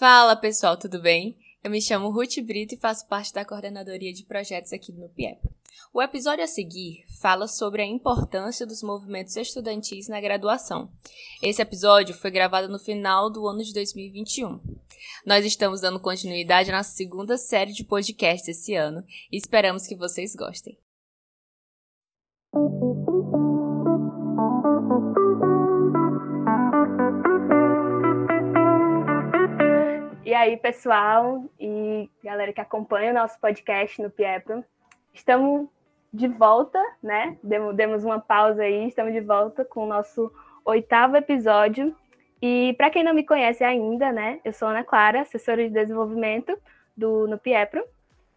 Fala pessoal, tudo bem? Eu me chamo Ruth Brito e faço parte da coordenadoria de projetos aqui no PIEP. O episódio a seguir fala sobre a importância dos movimentos estudantis na graduação. Esse episódio foi gravado no final do ano de 2021. Nós estamos dando continuidade à nossa segunda série de podcasts esse ano e esperamos que vocês gostem. E aí, pessoal e galera que acompanha o nosso podcast no Piepro, estamos de volta, né? Demos, uma pausa aí, estamos de volta com o nosso oitavo episódio. E para quem não me conhece ainda, né? Eu sou Ana Clara, assessora de desenvolvimento do no Piepro.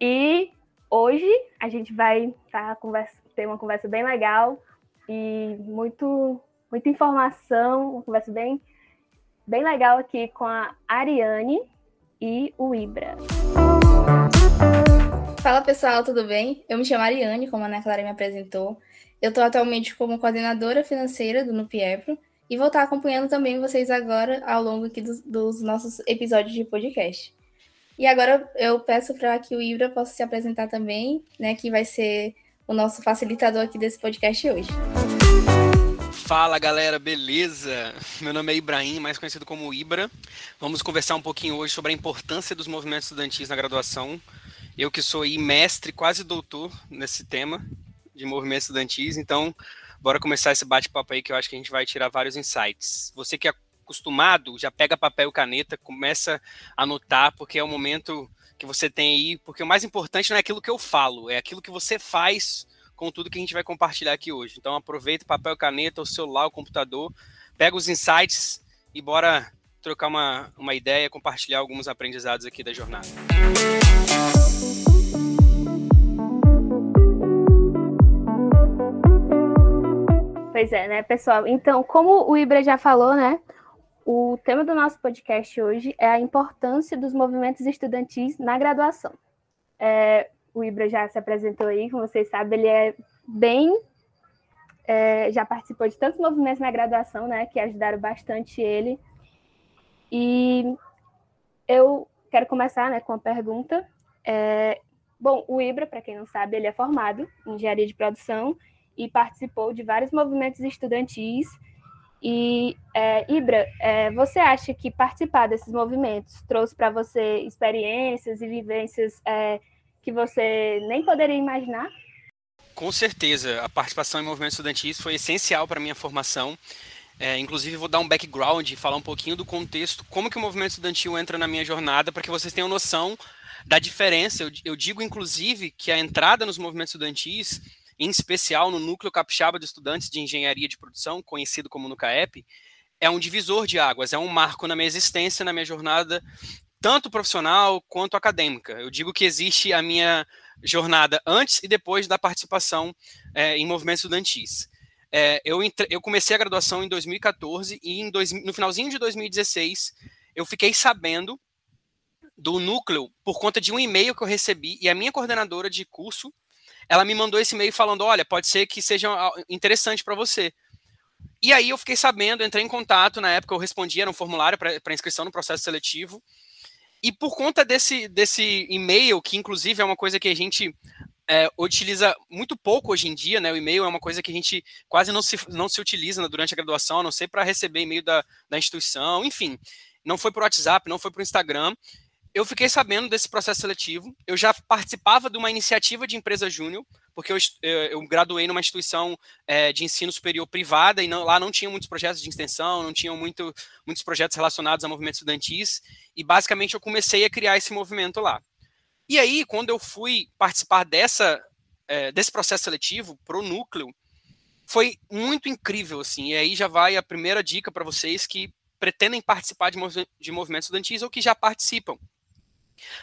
E hoje a gente vai tá, conversa, ter uma conversa bem legal e muito, muita informação, uma conversa bem, bem legal aqui com a Ariane e o Ibra. Fala pessoal, tudo bem? Eu me chamo Ariane, como a Ana Clara me apresentou. Eu estou atualmente como coordenadora financeira do Nupiepro e vou estar acompanhando também vocês agora ao longo aqui dos, dos nossos episódios de podcast. E agora eu peço para que o Ibra possa se apresentar também, né, que vai ser o nosso facilitador aqui desse podcast hoje. Fala galera, beleza? Meu nome é Ibrahim, mais conhecido como Ibra. Vamos conversar um pouquinho hoje sobre a importância dos movimentos estudantis na graduação. Eu que sou aí mestre, quase doutor nesse tema de movimentos estudantis, então bora começar esse bate-papo aí que eu acho que a gente vai tirar vários insights. Você que é acostumado, já pega papel e caneta, começa a anotar, porque é o momento que você tem aí, porque o mais importante não é aquilo que eu falo, é aquilo que você faz com tudo que a gente vai compartilhar aqui hoje. Então aproveita papel, caneta, o celular, o computador, pega os insights e bora trocar uma, uma ideia, compartilhar alguns aprendizados aqui da jornada. Pois é, né, pessoal? Então, como o Ibra já falou, né? O tema do nosso podcast hoje é a importância dos movimentos estudantis na graduação. É, o Ibra já se apresentou aí, como vocês sabem, ele é bem. É, já participou de tantos movimentos na graduação, né, que ajudaram bastante ele. E eu quero começar né, com a pergunta. É, bom, o Ibra, para quem não sabe, ele é formado em engenharia de produção e participou de vários movimentos estudantis. E, é, Ibra, é, você acha que participar desses movimentos trouxe para você experiências e vivências é, que você nem poderia imaginar? Com certeza, a participação em movimentos estudantis foi essencial para a minha formação. É, inclusive, vou dar um background e falar um pouquinho do contexto, como que o movimento estudantil entra na minha jornada, para que vocês tenham noção da diferença. Eu, eu, digo, inclusive, que a entrada nos movimentos estudantis, em especial no Núcleo Capixaba de Estudantes de Engenharia de Produção, conhecido como NUCAEP, é um divisor de águas, é um marco na minha existência, na minha jornada tanto profissional quanto acadêmica. Eu digo que existe a minha jornada antes e depois da participação é, em movimentos estudantis. É, eu, entre, eu comecei a graduação em 2014 e em dois, no finalzinho de 2016 eu fiquei sabendo do núcleo por conta de um e-mail que eu recebi e a minha coordenadora de curso ela me mandou esse e-mail falando olha pode ser que seja interessante para você e aí eu fiquei sabendo entrei em contato na época eu respondi era um formulário para inscrição no processo seletivo e por conta desse, desse e-mail, que inclusive é uma coisa que a gente é, utiliza muito pouco hoje em dia, né? O e-mail é uma coisa que a gente quase não se, não se utiliza durante a graduação, a não ser para receber e-mail da, da instituição, enfim. Não foi por WhatsApp, não foi por Instagram. Eu fiquei sabendo desse processo seletivo. Eu já participava de uma iniciativa de empresa júnior, porque eu, eu, graduei numa instituição é, de ensino superior privada e não, lá não tinha muitos projetos de extensão, não tinham muito, muitos projetos relacionados a movimentos estudantis, e basicamente eu comecei a criar esse movimento lá. E aí, quando eu fui participar dessa, é, desse processo seletivo para o núcleo, foi muito incrível, assim, e aí já vai a primeira dica para vocês que pretendem participar de, movi de movimentos estudantis ou que já participam.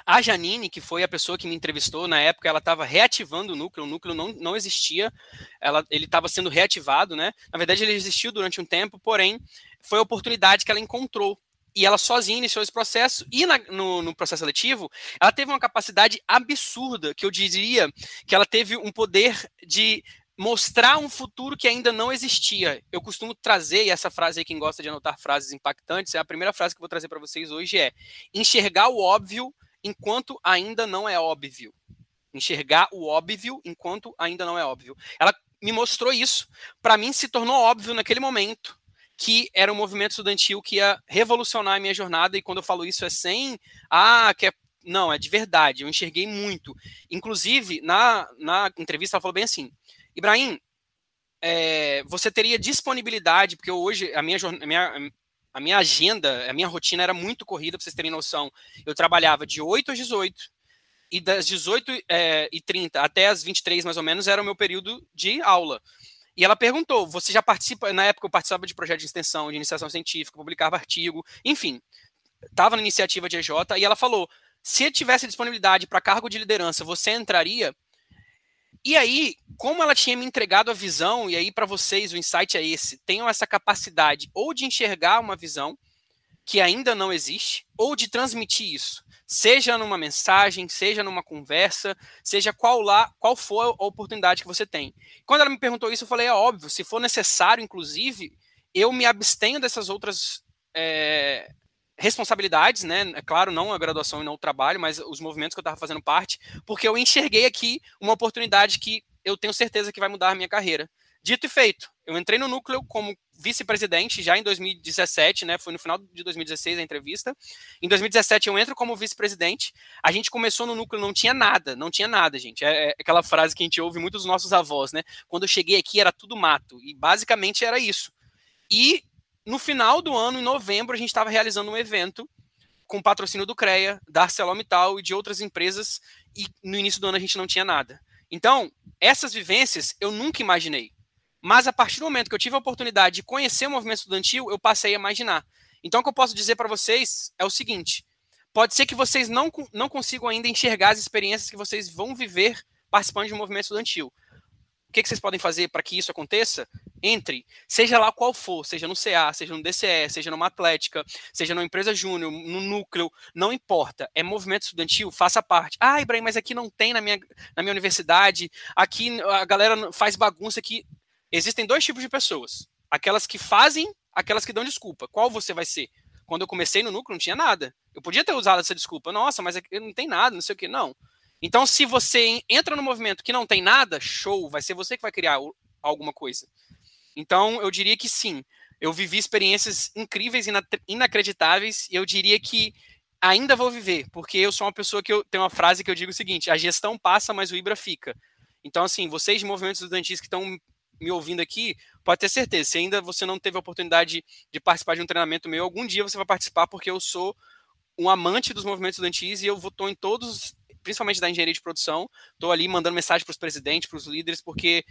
A Janine, que foi a pessoa que me entrevistou na época, ela estava reativando o núcleo, o núcleo não, não existia, ela, ele estava sendo reativado, né? Na verdade, ele existiu durante um tempo, porém, foi a oportunidade que ela encontrou. E ela sozinha iniciou esse processo, e na, no, no processo seletivo, ela teve uma capacidade absurda, que eu diria que ela teve um poder de mostrar um futuro que ainda não existia. Eu costumo trazer, e essa frase aí, quem gosta de anotar frases impactantes, é a primeira frase que eu vou trazer para vocês hoje é enxergar o óbvio enquanto ainda não é óbvio. Enxergar o óbvio enquanto ainda não é óbvio. Ela me mostrou isso. Para mim, se tornou óbvio naquele momento que era um movimento estudantil que ia revolucionar a minha jornada. E quando eu falo isso é sem, ah, que é não, é de verdade. Eu enxerguei muito. Inclusive, na, na entrevista, ela falou bem assim: Ibrahim, é, você teria disponibilidade, porque hoje a minha, a minha, a minha agenda, a minha rotina era muito corrida, para vocês terem noção. Eu trabalhava de 8 às 18, e das 18 é, 30 até as 23, mais ou menos, era o meu período de aula. E ela perguntou: você já participa? Na época eu participava de projeto de extensão, de iniciação científica, publicava artigo, enfim, estava na iniciativa de EJ, e ela falou: se tivesse disponibilidade para cargo de liderança, você entraria? E aí, como ela tinha me entregado a visão, e aí para vocês o insight é esse: tenham essa capacidade ou de enxergar uma visão que ainda não existe, ou de transmitir isso, seja numa mensagem, seja numa conversa, seja qual lá, qual for a oportunidade que você tem. Quando ela me perguntou isso, eu falei: é óbvio, se for necessário, inclusive, eu me abstenho dessas outras é, responsabilidades, né? É claro, não a graduação e não o trabalho, mas os movimentos que eu estava fazendo parte, porque eu enxerguei aqui uma oportunidade que eu tenho certeza que vai mudar a minha carreira. Dito e feito, eu entrei no núcleo como vice-presidente já em 2017, né? Foi no final de 2016 a entrevista. Em 2017 eu entro como vice-presidente. A gente começou no núcleo, não tinha nada, não tinha nada, gente. É, é aquela frase que a gente ouve muito dos nossos avós, né? Quando eu cheguei aqui era tudo mato. E basicamente era isso. E no final do ano, em novembro, a gente estava realizando um evento com patrocínio do CREA, da ArcelorMittal e de outras empresas, e no início do ano a gente não tinha nada. Então, essas vivências eu nunca imaginei. Mas a partir do momento que eu tive a oportunidade de conhecer o movimento estudantil, eu passei a imaginar. Então, o que eu posso dizer para vocês é o seguinte: pode ser que vocês não, não consigam ainda enxergar as experiências que vocês vão viver participando de um movimento estudantil. O que, que vocês podem fazer para que isso aconteça? Entre, seja lá qual for, seja no CA, seja no DCE, seja numa atlética, seja numa empresa júnior, no núcleo, não importa. É movimento estudantil, faça parte. Ah, Ibrahim, mas aqui não tem na minha, na minha universidade, aqui a galera faz bagunça aqui. Existem dois tipos de pessoas: aquelas que fazem, aquelas que dão desculpa. Qual você vai ser? Quando eu comecei no núcleo, não tinha nada. Eu podia ter usado essa desculpa. Nossa, mas não tem nada, não sei o que. Não. Então, se você entra no movimento que não tem nada, show, vai ser você que vai criar alguma coisa. Então, eu diria que sim. Eu vivi experiências incríveis inacreditáveis, e eu diria que ainda vou viver, porque eu sou uma pessoa que eu tenho uma frase que eu digo o seguinte: a gestão passa, mas o Ibra fica. Então, assim, vocês de movimentos estudantis que estão me ouvindo aqui, pode ter certeza, se ainda você não teve a oportunidade de participar de um treinamento meu, algum dia você vai participar, porque eu sou um amante dos movimentos estudantis e eu estou em todos principalmente da engenharia de produção, estou ali mandando mensagem para os presidentes, para os líderes, porque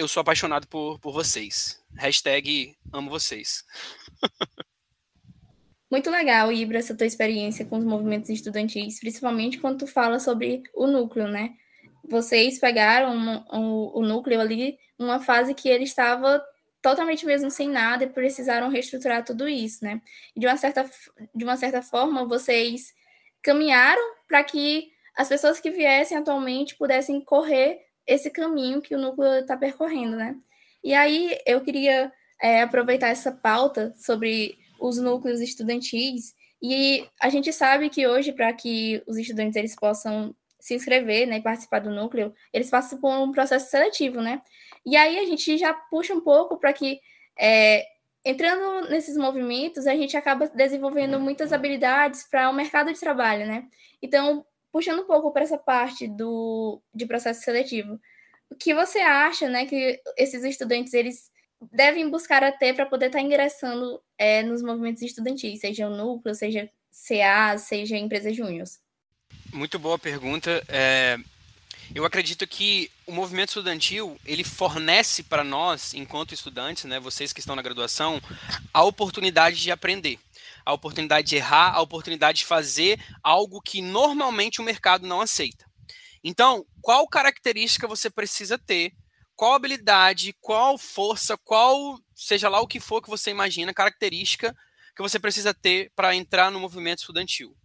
eu sou apaixonado por, por vocês. Hashtag amo vocês. Muito legal, Ibra, essa tua experiência com os movimentos estudantis, principalmente quando tu fala sobre o núcleo, né? Vocês pegaram o, o núcleo ali numa fase que ele estava totalmente mesmo sem nada e precisaram reestruturar tudo isso, né? De uma certa, de uma certa forma, vocês caminharam para que as pessoas que viessem atualmente pudessem correr esse caminho que o núcleo está percorrendo, né? E aí eu queria é, aproveitar essa pauta sobre os núcleos estudantis e a gente sabe que hoje para que os estudantes eles possam se inscrever, né, e participar do núcleo, eles passam por um processo seletivo, né? E aí a gente já puxa um pouco para que é, entrando nesses movimentos, a gente acaba desenvolvendo muitas habilidades para o mercado de trabalho, né? Então, puxando um pouco para essa parte do de processo seletivo, o que você acha, né, que esses estudantes eles devem buscar até para poder estar tá ingressando é, nos movimentos estudantis, seja o núcleo, seja CA, seja empresa júnior? Muito boa pergunta. É, eu acredito que o movimento estudantil ele fornece para nós, enquanto estudantes, né, vocês que estão na graduação, a oportunidade de aprender a oportunidade de errar, a oportunidade de fazer algo que normalmente o mercado não aceita. Então, qual característica você precisa ter? Qual habilidade, qual força, qual, seja lá o que for que você imagina, característica que você precisa ter para entrar no movimento estudantil?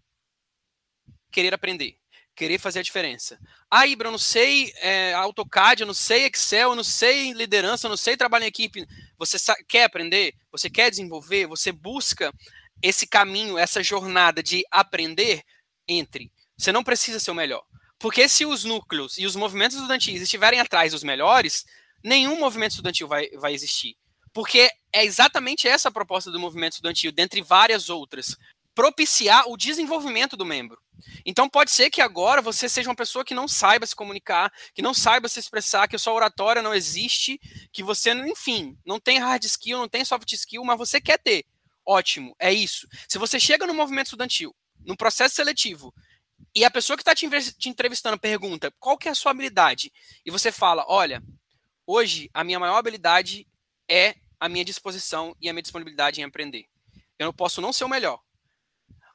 Querer aprender. querer fazer a diferença. Ah, Ibra, eu não sei é, AutoCAD, eu não sei Excel, eu não sei liderança, eu não sei trabalho em equipe. Você quer aprender? Você quer desenvolver? Você busca esse caminho, essa jornada de aprender? Entre. Você não precisa ser o melhor. Porque se os núcleos e os movimentos estudantis estiverem atrás dos melhores, nenhum movimento estudantil vai, vai existir. Porque é exatamente essa a proposta do movimento estudantil, dentre várias outras propiciar o desenvolvimento do membro. Então pode ser que agora você seja uma pessoa que não saiba se comunicar, que não saiba se expressar, que a sua oratória não existe, que você, enfim, não tem hard skill, não tem soft skill, mas você quer ter. Ótimo, é isso. Se você chega no movimento estudantil, no processo seletivo, e a pessoa que está te, entrevistando pergunta qual que é a sua habilidade, e você fala, olha, hoje a minha maior habilidade é a minha disposição e a minha disponibilidade em aprender. Eu não posso não ser o melhor,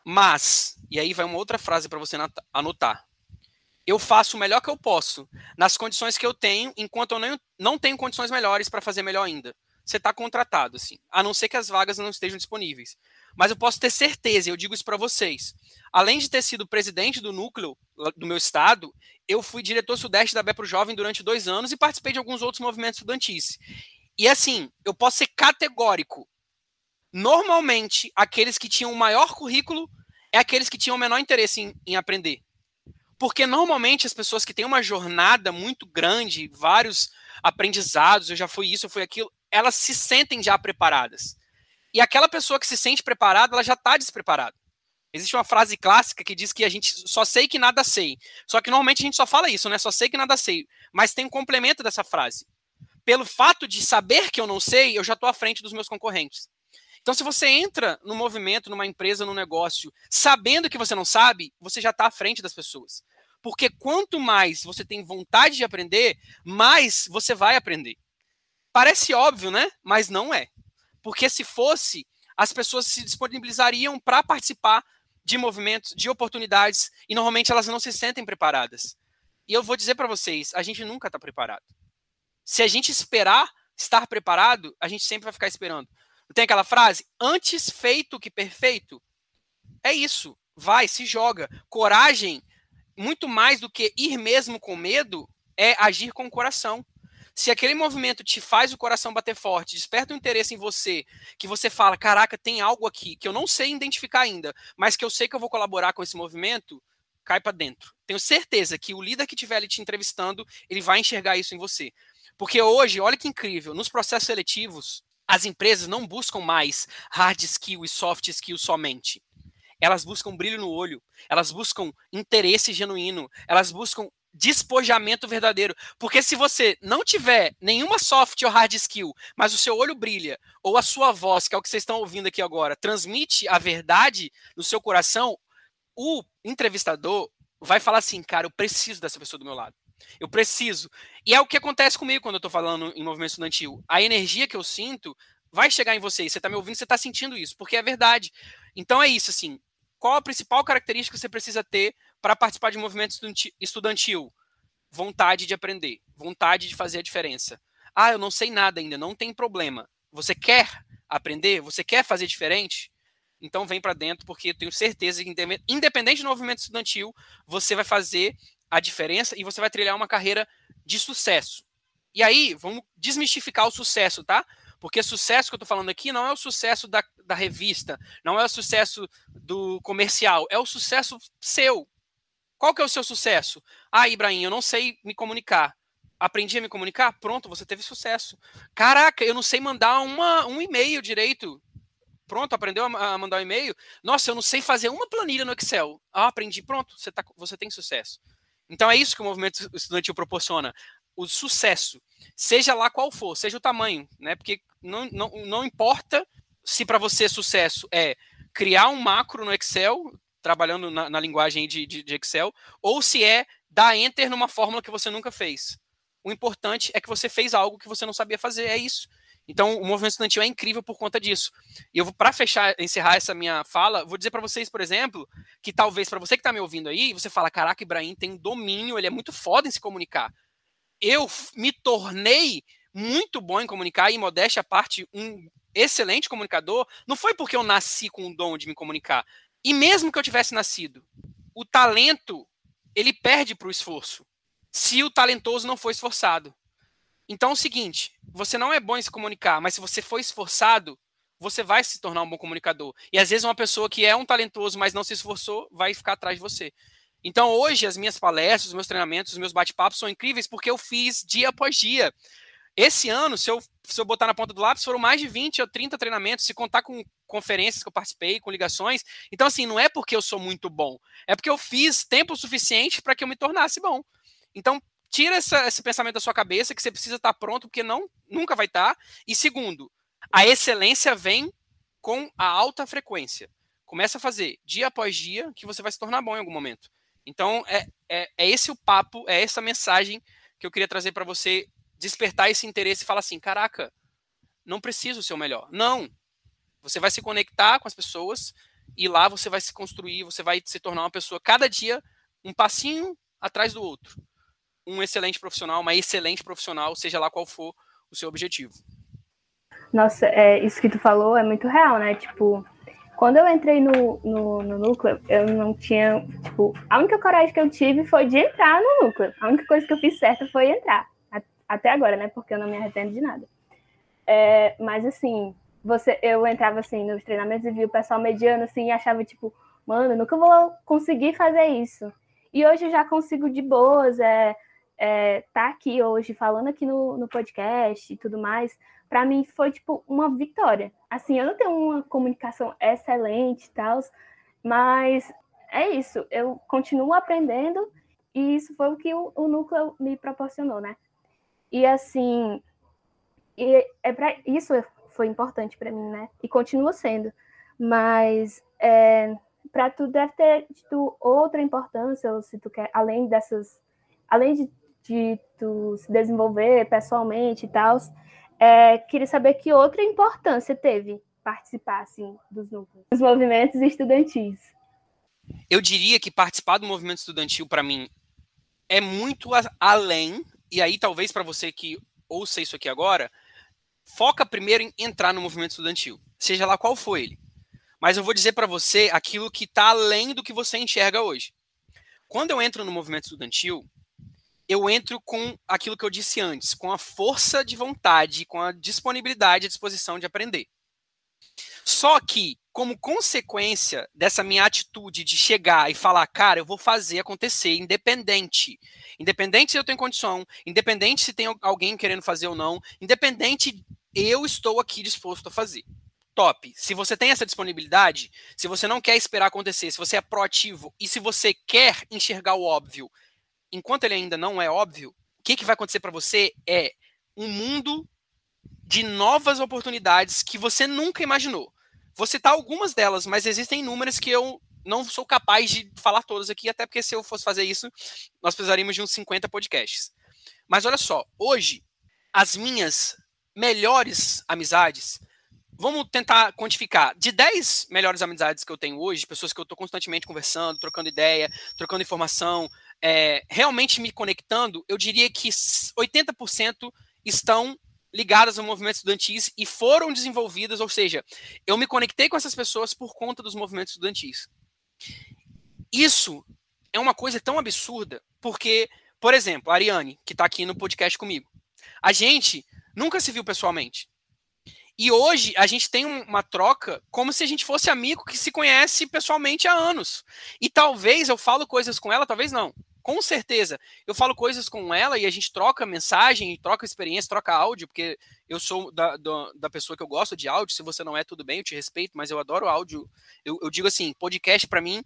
mas, e aí vai uma outra frase para você anotar. Eu faço o melhor que eu posso, nas condições que eu tenho, enquanto eu não, não tenho condições melhores para fazer melhor ainda. Você está contratado, assim, a não ser que as vagas não estejam disponíveis. Mas eu posso ter certeza, eu digo isso para vocês. Além de ter sido presidente do núcleo do meu estado, eu fui diretor sudeste da Bepro Jovem durante dois anos e participei de alguns outros movimentos estudantis. E assim, eu posso ser categórico. Normalmente, aqueles que tinham o maior currículo é aqueles que tinham o menor interesse em, em aprender. Porque normalmente as pessoas que têm uma jornada muito grande, vários aprendizados, eu já fui isso, eu fui aquilo, elas se sentem já preparadas. E aquela pessoa que se sente preparada, ela já está despreparada. Existe uma frase clássica que diz que a gente só sei que nada sei. Só que normalmente a gente só fala isso, né? Só sei que nada sei. Mas tem um complemento dessa frase. Pelo fato de saber que eu não sei, eu já estou à frente dos meus concorrentes. Então, se você entra no movimento, numa empresa, num negócio, sabendo que você não sabe, você já está à frente das pessoas. Porque quanto mais você tem vontade de aprender, mais você vai aprender. Parece óbvio, né? Mas não é. Porque se fosse, as pessoas se disponibilizariam para participar de movimentos, de oportunidades, e normalmente elas não se sentem preparadas. E eu vou dizer para vocês, a gente nunca está preparado. Se a gente esperar estar preparado, a gente sempre vai ficar esperando. Tem aquela frase, antes feito que perfeito? É isso. Vai, se joga. Coragem, muito mais do que ir mesmo com medo, é agir com o coração. Se aquele movimento te faz o coração bater forte, desperta um interesse em você, que você fala, caraca, tem algo aqui que eu não sei identificar ainda, mas que eu sei que eu vou colaborar com esse movimento, cai para dentro. Tenho certeza que o líder que estiver ali te entrevistando, ele vai enxergar isso em você. Porque hoje, olha que incrível, nos processos seletivos, as empresas não buscam mais hard skill e soft skill somente. Elas buscam brilho no olho, elas buscam interesse genuíno, elas buscam despojamento verdadeiro. Porque se você não tiver nenhuma soft ou hard skill, mas o seu olho brilha, ou a sua voz, que é o que vocês estão ouvindo aqui agora, transmite a verdade no seu coração, o entrevistador vai falar assim, cara, eu preciso dessa pessoa do meu lado. Eu preciso. E é o que acontece comigo quando eu estou falando em movimento estudantil. A energia que eu sinto vai chegar em você. Você está me ouvindo, você está sentindo isso, porque é verdade. Então é isso, assim. Qual a principal característica que você precisa ter para participar de movimento estudantil? Vontade de aprender, vontade de fazer a diferença. Ah, eu não sei nada ainda, não tem problema. Você quer aprender? Você quer fazer diferente? Então vem para dentro, porque eu tenho certeza que, independente do movimento estudantil, você vai fazer a diferença e você vai trilhar uma carreira de sucesso. E aí, vamos desmistificar o sucesso, tá? Porque sucesso que eu estou falando aqui não é o sucesso da, da revista, não é o sucesso do comercial, é o sucesso seu. Qual que é o seu sucesso? Ah, Ibrahim, eu não sei me comunicar. Aprendi a me comunicar? Pronto, você teve sucesso. Caraca, eu não sei mandar uma, um e-mail direito. Pronto, aprendeu a mandar um e-mail? Nossa, eu não sei fazer uma planilha no Excel. Ah, aprendi. Pronto, você, tá, você tem sucesso. Então é isso que o movimento estudantil proporciona. O sucesso, seja lá qual for, seja o tamanho, né? Porque não, não, não importa se para você sucesso é criar um macro no Excel, trabalhando na, na linguagem de, de, de Excel, ou se é dar enter numa fórmula que você nunca fez. O importante é que você fez algo que você não sabia fazer, é isso. Então, o movimento estudantil é incrível por conta disso. E eu vou, para fechar, encerrar essa minha fala, vou dizer para vocês, por exemplo, que talvez para você que está me ouvindo aí, você fala: caraca, Ibrahim tem domínio, ele é muito foda em se comunicar. Eu me tornei muito bom em comunicar e, modéstia à parte, um excelente comunicador, não foi porque eu nasci com o dom de me comunicar. E mesmo que eu tivesse nascido, o talento ele perde para o esforço se o talentoso não for esforçado. Então é o seguinte, você não é bom em se comunicar, mas se você for esforçado, você vai se tornar um bom comunicador. E às vezes uma pessoa que é um talentoso, mas não se esforçou, vai ficar atrás de você. Então hoje as minhas palestras, os meus treinamentos, os meus bate-papos são incríveis porque eu fiz dia após dia. Esse ano, se eu, se eu botar na ponta do lápis, foram mais de 20 ou 30 treinamentos, se contar com conferências que eu participei, com ligações. Então, assim, não é porque eu sou muito bom, é porque eu fiz tempo suficiente para que eu me tornasse bom. Então, tira essa, esse pensamento da sua cabeça que você precisa estar pronto, porque não nunca vai estar. E segundo, a excelência vem com a alta frequência. Começa a fazer dia após dia que você vai se tornar bom em algum momento. Então, é, é, é esse o papo, é essa mensagem que eu queria trazer para você despertar esse interesse e falar assim: caraca, não preciso ser o melhor. Não. Você vai se conectar com as pessoas e lá você vai se construir, você vai se tornar uma pessoa cada dia um passinho atrás do outro. Um excelente profissional, uma excelente profissional, seja lá qual for o seu objetivo. Nossa, é, isso que tu falou é muito real, né? Tipo, quando eu entrei no, no, no, núcleo, eu não tinha. Tipo, a única coragem que eu tive foi de entrar no núcleo. A única coisa que eu fiz certa foi entrar. Até agora, né? Porque eu não me arrependo de nada. É, mas assim, você, eu entrava assim nos treinamentos e via o pessoal mediano assim e achava, tipo, mano, nunca vou conseguir fazer isso. E hoje eu já consigo de boas, é, é, tá aqui hoje falando aqui no, no podcast e tudo mais, para mim foi tipo uma vitória. Assim, eu não tenho uma comunicação excelente e tal, mas é isso, eu continuo aprendendo e isso foi o que o, o núcleo me proporcionou, né? E assim, e é para isso foi importante para mim, né? E continua sendo. Mas é, para tu deve ter tido outra importância, ou se tu quer, além dessas, além de de tu se desenvolver pessoalmente e tal, é, queria saber que outra importância teve participar assim dos dos movimentos estudantis. Eu diria que participar do movimento estudantil para mim é muito além e aí talvez para você que ouça isso aqui agora, foca primeiro em entrar no movimento estudantil, seja lá qual for ele. Mas eu vou dizer para você aquilo que está além do que você enxerga hoje. Quando eu entro no movimento estudantil, eu entro com aquilo que eu disse antes, com a força de vontade, com a disponibilidade e disposição de aprender. Só que, como consequência dessa minha atitude de chegar e falar, cara, eu vou fazer acontecer, independente. Independente se eu tenho condição, independente se tem alguém querendo fazer ou não, independente, eu estou aqui disposto a fazer. Top. Se você tem essa disponibilidade, se você não quer esperar acontecer, se você é proativo e se você quer enxergar o óbvio enquanto ele ainda não é óbvio, o que, que vai acontecer para você é um mundo de novas oportunidades que você nunca imaginou. Vou citar algumas delas, mas existem inúmeras que eu não sou capaz de falar todas aqui, até porque se eu fosse fazer isso, nós precisaríamos de uns 50 podcasts. Mas olha só, hoje, as minhas melhores amizades, vamos tentar quantificar. De 10 melhores amizades que eu tenho hoje, pessoas que eu estou constantemente conversando, trocando ideia, trocando informação, é, realmente me conectando, eu diria que 80% estão ligadas ao movimento estudantis e foram desenvolvidas, ou seja, eu me conectei com essas pessoas por conta dos movimentos estudantis. Isso é uma coisa tão absurda, porque, por exemplo, a Ariane, que está aqui no podcast comigo, a gente nunca se viu pessoalmente. E hoje a gente tem uma troca como se a gente fosse amigo que se conhece pessoalmente há anos. E talvez eu falo coisas com ela, talvez não com certeza. Eu falo coisas com ela e a gente troca mensagem, troca experiência, troca áudio, porque eu sou da, da, da, pessoa que eu gosto de áudio. Se você não é, tudo bem, eu te respeito, mas eu adoro áudio. Eu, eu digo assim: podcast para mim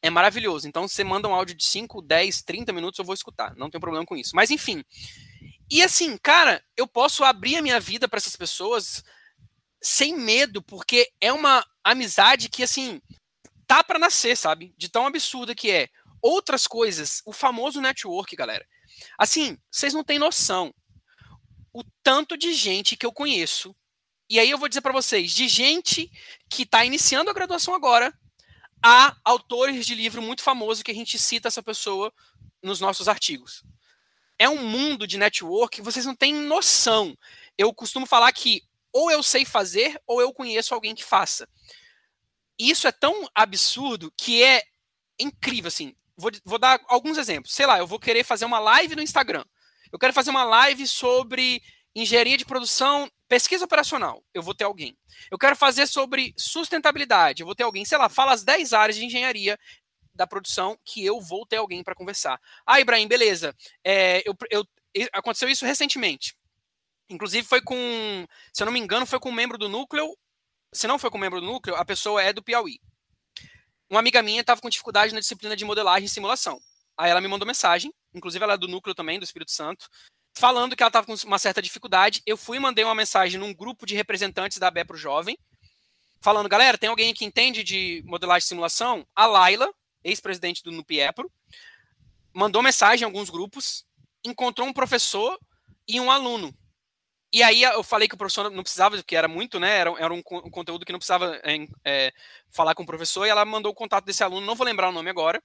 é maravilhoso. Então, você manda um áudio de 5, 10, 30 minutos, eu vou escutar. Não tem problema com isso. Mas, enfim. E assim, cara, eu posso abrir a minha vida para essas pessoas sem medo, porque é uma amizade que, assim, tá para nascer, sabe? De tão absurda que é. Outras coisas, o famoso network, galera. Assim, vocês não têm noção o tanto de gente que eu conheço. E aí eu vou dizer para vocês, de gente que está iniciando a graduação agora, a autores de livro muito famoso que a gente cita essa pessoa nos nossos artigos. É um mundo de network que vocês não têm noção. Eu costumo falar que ou eu sei fazer ou eu conheço alguém que faça. Isso é tão absurdo que é incrível assim vou, vou dar alguns exemplos. Sei lá, eu vou querer fazer uma live no Instagram. Eu quero fazer uma live sobre engenharia de produção, pesquisa operacional. Eu vou ter alguém. Eu quero fazer sobre sustentabilidade. Eu vou ter alguém. Sei lá, fala as 10 áreas de engenharia da produção que eu vou ter alguém para conversar. Ah, Ibrahim, beleza. É, eu, eu, aconteceu isso recentemente. Inclusive foi com, se eu não me engano, foi com um membro do núcleo. Se não foi com um membro do núcleo, a pessoa é do Piauí. Uma amiga minha estava com dificuldade na disciplina de modelagem e simulação. Aí ela me mandou mensagem, inclusive ela é do núcleo também, do Espírito Santo, falando que ela estava com uma certa dificuldade. Eu fui e mandei uma mensagem num grupo de representantes da BE Jovem, falando, galera, tem alguém que entende de modelagem e simulação? A Laila, ex-presidente do NUPIEPRO, mandou mensagem em alguns grupos, encontrou um professor e um aluno. E aí eu falei que o professor não precisava, porque era muito, né? Era, era um, um, conteúdo que não precisava é, é, falar com o professor, e ela mandou o contato desse aluno, não vou lembrar o nome agora.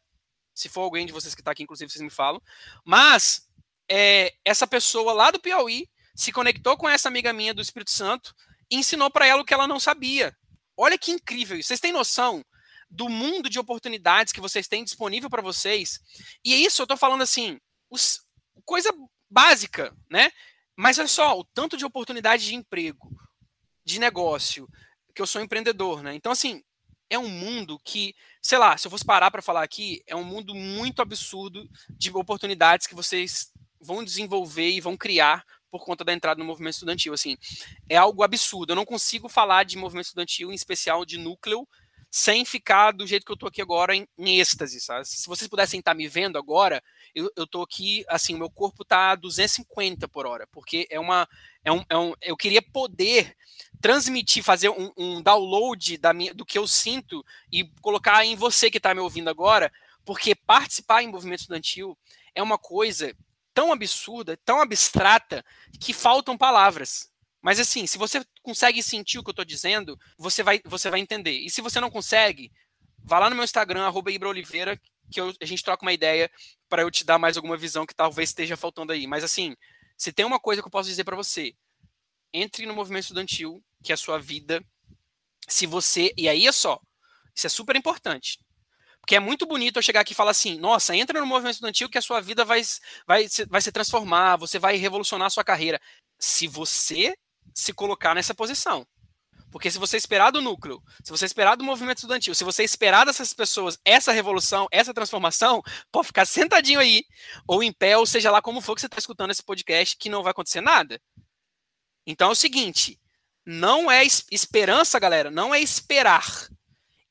Se for alguém de vocês que está aqui, inclusive, vocês me falam. Mas é, essa pessoa lá do Piauí se conectou com essa amiga minha do Espírito Santo e ensinou para ela o que ela não sabia. Olha que incrível. Vocês têm noção do mundo de oportunidades que vocês têm disponível para vocês? E é isso, eu estou falando assim, os, coisa básica, né? Mas olha só, o tanto de oportunidade de emprego, de negócio, que eu sou empreendedor, né? Então, assim, é um mundo que, sei lá, se eu fosse parar para falar aqui, é um mundo muito absurdo de oportunidades que vocês vão desenvolver e vão criar por conta da entrada no movimento estudantil. Assim, é algo absurdo. Eu não consigo falar de movimento estudantil, em especial de núcleo, sem ficar do jeito que eu tô aqui agora em, em êxtase, sabe? Se vocês pudessem estar me vendo agora, eu, eu tô aqui, assim, o meu corpo tá a 250 por hora, porque é uma, é um, é um eu queria poder transmitir, fazer um, um download da minha, do que eu sinto e colocar em você que está me ouvindo agora, porque participar em movimento estudantil é uma coisa tão absurda, tão abstrata, que faltam palavras. Mas assim, se você consegue sentir o que eu estou dizendo, você vai, você vai entender. E se você não consegue, vá lá no meu Instagram, arroba que eu, a gente troca uma ideia para eu te dar mais alguma visão que talvez esteja faltando aí. Mas assim, se tem uma coisa que eu posso dizer para você, entre no movimento estudantil, que é a sua vida. Se você. E aí é só. Isso é super importante. Porque é muito bonito eu chegar aqui e falar assim: nossa, entra no movimento estudantil que a sua vida vai, vai, vai se transformar, você vai revolucionar a sua carreira. Se você se colocar nessa posição. Porque se você esperar do núcleo, se você esperar do movimento estudantil, se você esperar dessas pessoas essa revolução, essa transformação, pode ficar sentadinho aí, ou em pé, ou seja lá como for que você está escutando esse podcast, que não vai acontecer nada. Então é o seguinte: não é esperança, galera, não é esperar.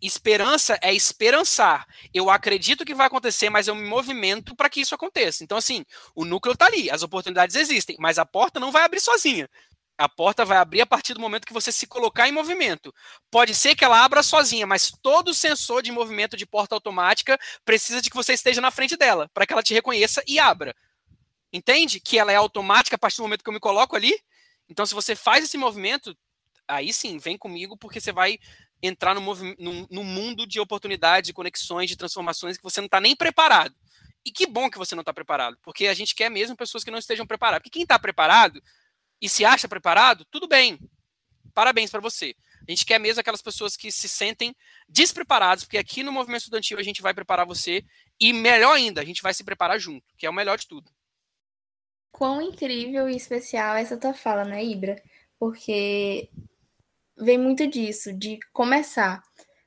Esperança é esperançar. Eu acredito que vai acontecer, mas eu me movimento para que isso aconteça. Então, assim, o núcleo está ali, as oportunidades existem, mas a porta não vai abrir sozinha. A porta vai abrir a partir do momento que você se colocar em movimento. Pode ser que ela abra sozinha, mas todo sensor de movimento de porta automática precisa de que você esteja na frente dela, para que ela te reconheça e abra. Entende? Que ela é automática a partir do momento que eu me coloco ali? Então, se você faz esse movimento, aí sim, vem comigo, porque você vai entrar no, no, no mundo de oportunidades, de conexões, de transformações que você não está nem preparado. E que bom que você não está preparado, porque a gente quer mesmo pessoas que não estejam preparadas. Porque quem está preparado e se acha preparado, tudo bem. Parabéns para você. A gente quer mesmo aquelas pessoas que se sentem despreparadas, porque aqui no movimento estudantil a gente vai preparar você e melhor ainda, a gente vai se preparar junto, que é o melhor de tudo. Quão incrível e especial essa tua fala, né, Ibra? Porque vem muito disso, de começar.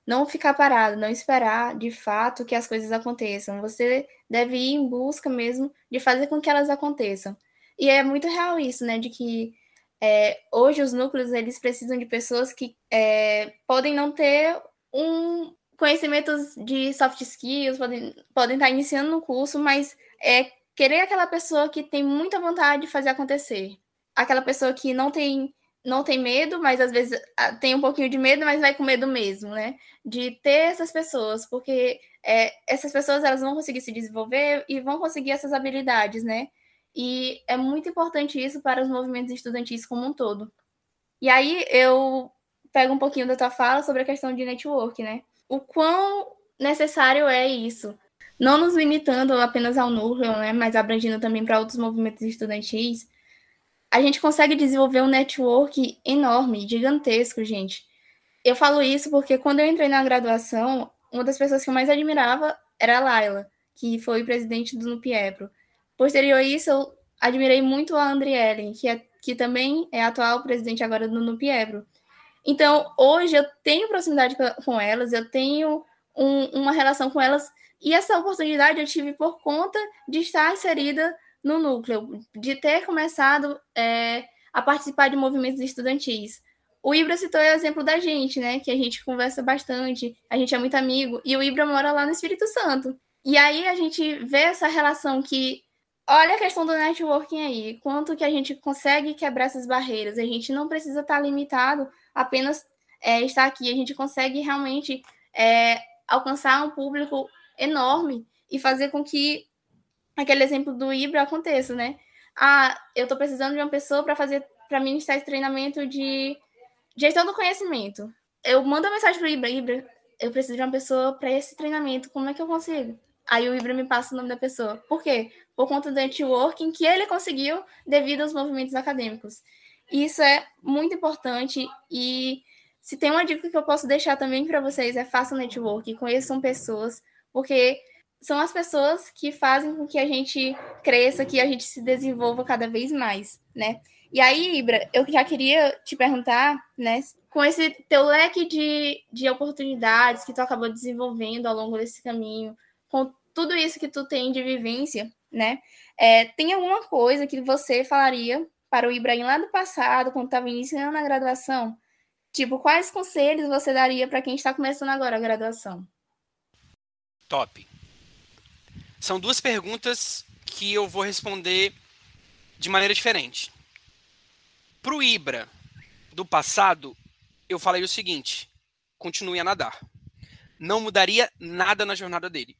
Não ficar parado, não esperar de fato que as coisas aconteçam. Você deve ir em busca mesmo de fazer com que elas aconteçam. E é muito real isso, né? De que é, hoje os núcleos eles precisam de pessoas que é, podem não ter um conhecimentos de soft skills, podem, podem estar iniciando no curso, mas é querer aquela pessoa que tem muita vontade de fazer acontecer. Aquela pessoa que não tem não tem medo, mas às vezes tem um pouquinho de medo, mas vai com medo mesmo, né? De ter essas pessoas, porque é, essas pessoas elas vão conseguir se desenvolver e vão conseguir essas habilidades, né? E é muito importante isso para os movimentos estudantis como um todo. E aí eu pego um pouquinho da tua fala sobre a questão de network, né? O quão necessário é isso? Não nos limitando apenas ao núcleo, né, mas abrangindo também para outros movimentos estudantis, a gente consegue desenvolver um network enorme, gigantesco, gente. Eu falo isso porque quando eu entrei na graduação, uma das pessoas que eu mais admirava era a Laila que foi presidente do NUPIEPRO. Posterior a isso, eu admirei muito a Andriele, que, é, que também é atual presidente agora do NUPIEPRO. Então, hoje eu tenho proximidade com elas, eu tenho um, uma relação com elas, e essa oportunidade eu tive por conta de estar inserida no núcleo, de ter começado é, a participar de movimentos estudantis. O Ibra citou o exemplo da gente, né? Que a gente conversa bastante, a gente é muito amigo, e o Ibra mora lá no Espírito Santo. E aí a gente vê essa relação que. Olha a questão do networking aí, quanto que a gente consegue quebrar essas barreiras. A gente não precisa estar limitado apenas é, estar aqui, a gente consegue realmente é, alcançar um público enorme e fazer com que aquele exemplo do Ibra aconteça, né? Ah, eu estou precisando de uma pessoa para fazer para ministrar esse treinamento de gestão do conhecimento. Eu mando uma mensagem para o Ibra, Ibra, eu preciso de uma pessoa para esse treinamento, como é que eu consigo? Aí o Ibra me passa o nome da pessoa. Por quê? Por conta do networking que ele conseguiu devido aos movimentos acadêmicos. Isso é muito importante e se tem uma dica que eu posso deixar também para vocês é façam networking, conheçam pessoas, porque são as pessoas que fazem com que a gente cresça, que a gente se desenvolva cada vez mais, né? E aí, Ibra, eu já queria te perguntar, né, com esse teu leque de, de oportunidades que tu acabou desenvolvendo ao longo desse caminho, com tudo isso que tu tem de vivência, né, é, tem alguma coisa que você falaria para o Ibrahim lá do passado, quando estava iniciando na graduação? Tipo, quais conselhos você daria para quem está começando agora a graduação? Top. São duas perguntas que eu vou responder de maneira diferente. Para o Ibra do passado, eu falei o seguinte: continue a nadar. Não mudaria nada na jornada dele.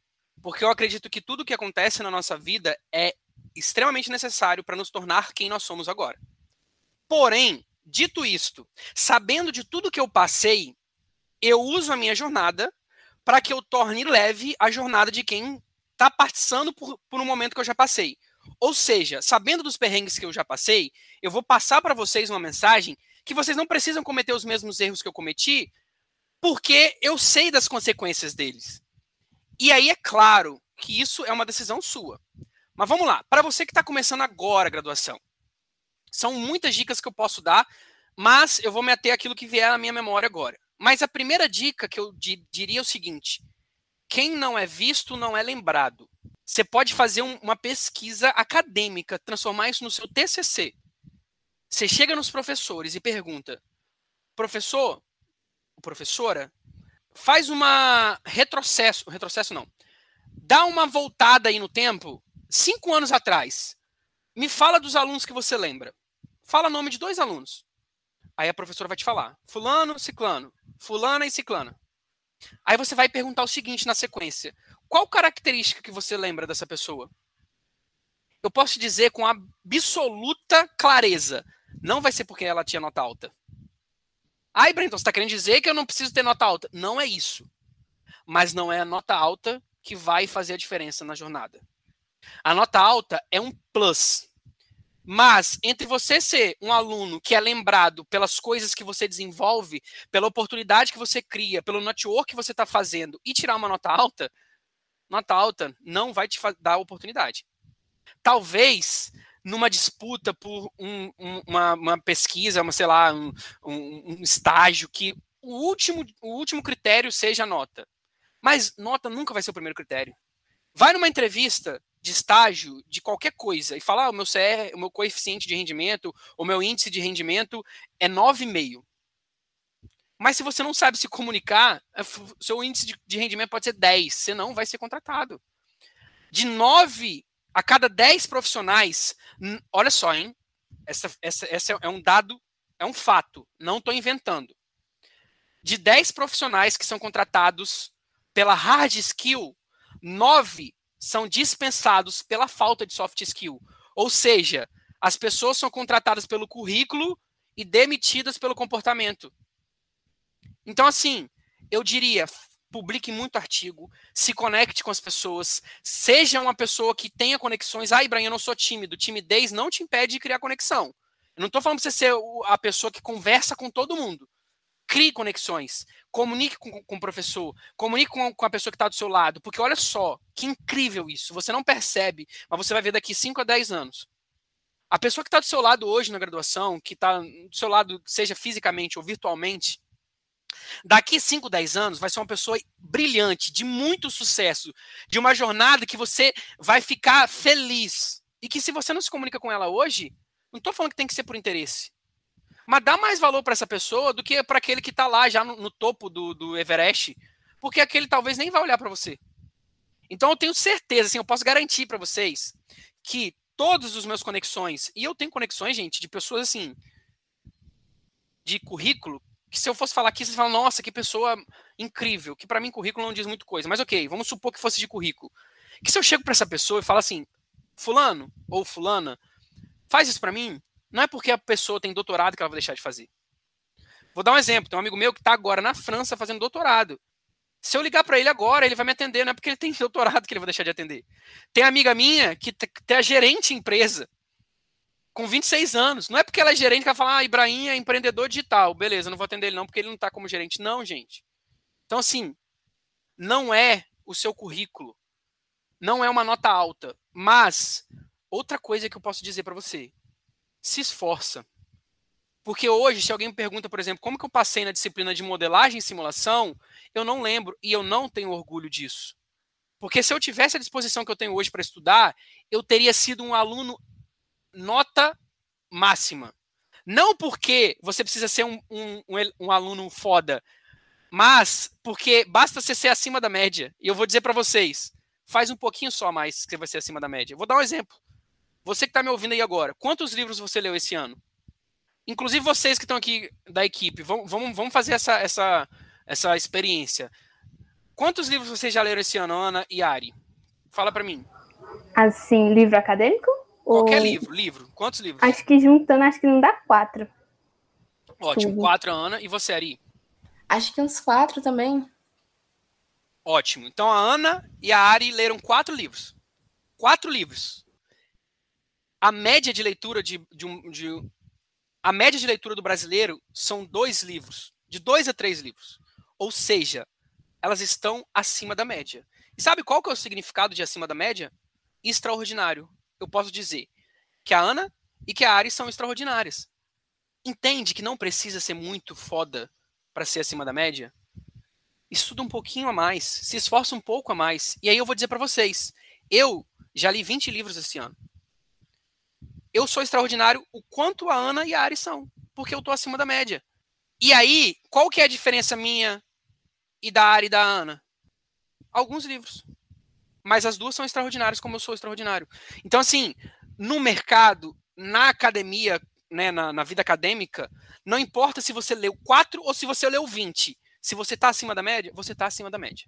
Porque eu acredito que tudo que acontece na nossa vida é extremamente necessário para nos tornar quem nós somos agora. Porém, dito isto, sabendo de tudo que eu passei, eu uso a minha jornada para que eu torne leve a jornada de quem está passando por, por um momento que eu já passei. Ou seja, sabendo dos perrengues que eu já passei, eu vou passar para vocês uma mensagem que vocês não precisam cometer os mesmos erros que eu cometi, porque eu sei das consequências deles. E aí é claro que isso é uma decisão sua. Mas vamos lá, para você que está começando agora a graduação, são muitas dicas que eu posso dar, mas eu vou me ater àquilo que vier na minha memória agora. Mas a primeira dica que eu diria é o seguinte: quem não é visto não é lembrado. Você pode fazer um, uma pesquisa acadêmica, transformar isso no seu TCC. Você chega nos professores e pergunta: professor, professora, faz uma retrocesso, retrocesso não, dá uma voltada aí no tempo, cinco anos atrás. Me fala dos alunos que você lembra. Fala nome de dois alunos. Aí a professora vai te falar: Fulano, Ciclano, Fulana e Ciclana. Aí você vai perguntar o seguinte na sequência: qual característica que você lembra dessa pessoa? Eu posso te dizer com absoluta clareza, não vai ser porque ela tinha nota alta. Ai, Brenton, você está querendo dizer que eu não preciso ter nota alta? Não é isso. Mas não é a nota alta que vai fazer a diferença na jornada. A nota alta é um plus. Mas entre você ser um aluno que é lembrado pelas coisas que você desenvolve, pela oportunidade que você cria, pelo network que você está fazendo e tirar uma nota alta, nota alta não vai te dar oportunidade. Talvez numa disputa por um, um, uma, uma, pesquisa, uma, sei lá, um, um, estágio, que o último, o último critério seja a nota. Mas nota nunca vai ser o primeiro critério. Vai numa entrevista de estágio de qualquer coisa e falar ah, o meu CR, o meu coeficiente de rendimento, o meu índice de rendimento é 9,5. Mas se você não sabe se comunicar, é, seu índice de, de rendimento pode ser 10, você não vai ser contratado. De 9 a cada 10 profissionais, olha só, hein? Essa, essa, essa é um dado, é um fato, não estou inventando. De 10 profissionais que são contratados pela hard skill, 9 são dispensados pela falta de soft skill. Ou seja, as pessoas são contratadas pelo currículo e demitidas pelo comportamento. Então, assim, eu diria, publique muito artigo, se conecte com as pessoas, seja uma pessoa que tenha conexões. Ah, Ibrahim, eu não sou tímido. Timidez não te impede de criar conexão. Eu não estou falando para você ser a pessoa que conversa com todo mundo. Crie conexões. Comunique com, com o professor. Comunique com, com a pessoa que está do seu lado. Porque olha só, que incrível isso. Você não percebe, mas você vai ver daqui 5 a 10 anos. A pessoa que está do seu lado hoje na graduação, que está do seu lado, seja fisicamente ou virtualmente, daqui 5, 10 anos vai ser uma pessoa brilhante, de muito sucesso, de uma jornada que você vai ficar feliz. E que se você não se comunica com ela hoje, não estou falando que tem que ser por interesse. Mas dá mais valor para essa pessoa do que para aquele que está lá já no, no topo do, do, Everest, porque aquele talvez nem vai olhar para você. Então eu tenho certeza, assim, eu posso garantir para vocês que todos os meus conexões, e eu tenho conexões, gente, de pessoas assim, de currículo, que se eu fosse falar aqui, vocês falam, nossa, que pessoa incrível, que para mim currículo não diz muita coisa. Mas ok, vamos supor que fosse de currículo. Que se eu chego para essa pessoa e falo assim, fulano ou fulana, faz isso para mim, não é porque a pessoa tem doutorado que ela vai deixar de fazer. Vou dar um exemplo. Tem um amigo meu que está agora na França fazendo doutorado. Se eu ligar para ele agora, ele vai me atender, não é porque ele tem doutorado que ele vai deixar de atender. Tem amiga minha que é gerente em empresa, com 26 anos. Não é porque ela é gerente que ela fala, ah, Ibrahim é empreendedor digital. Beleza, não vou atender ele não, porque ele não está como gerente. Não, gente. Então, assim, não é o seu currículo. Não é uma nota alta. Mas, outra coisa que eu posso dizer para você se esforça. Porque hoje, se alguém me pergunta, por exemplo, como que eu passei na disciplina de modelagem e simulação, eu não lembro e eu não tenho orgulho disso. Porque se eu tivesse a disposição que eu tenho hoje para estudar, eu teria sido um aluno nota máxima. Não porque você precisa ser um, um, um, aluno foda, mas porque basta você ser acima da média. E eu vou dizer para vocês, faz um pouquinho só mais que você vai ser acima da média. Vou dar um exemplo. Você que está me ouvindo aí agora, quantos livros você leu esse ano? Inclusive vocês que estão aqui da equipe, vamos, vamos, vamos fazer essa, essa, essa experiência. Quantos livros vocês já leram esse ano, Ana e Ari? Fala para mim. Assim, livro acadêmico? Qualquer ou... livro, livro. Quantos livros? Acho que juntando, acho que não dá quatro. Ótimo, Tudo. quatro, Ana. E você, Ari? Acho que uns quatro também. Ótimo. Então a Ana e a Ari leram quatro livros. Quatro livros a média de leitura de, de, um, de, a média de leitura do brasileiro são dois livros, de dois a três livros. Ou seja, elas estão acima da média. E sabe qual que é o significado de acima da média? Extraordinário. Eu posso dizer que a Ana e que a Ari são extraordinárias. Entende que não precisa ser muito foda para ser acima da média? Estuda um pouquinho a mais, se esforça um pouco a mais. E aí eu vou dizer para vocês, eu já li 20 livros esse ano eu sou extraordinário o quanto a Ana e a Ari são, porque eu tô acima da média. E aí, qual que é a diferença minha e da Ari e da Ana? Alguns livros. Mas as duas são extraordinárias como eu sou extraordinário. Então, assim, no mercado, na academia, né, na, na vida acadêmica, não importa se você leu 4 ou se você leu 20. Se você está acima da média, você está acima da média.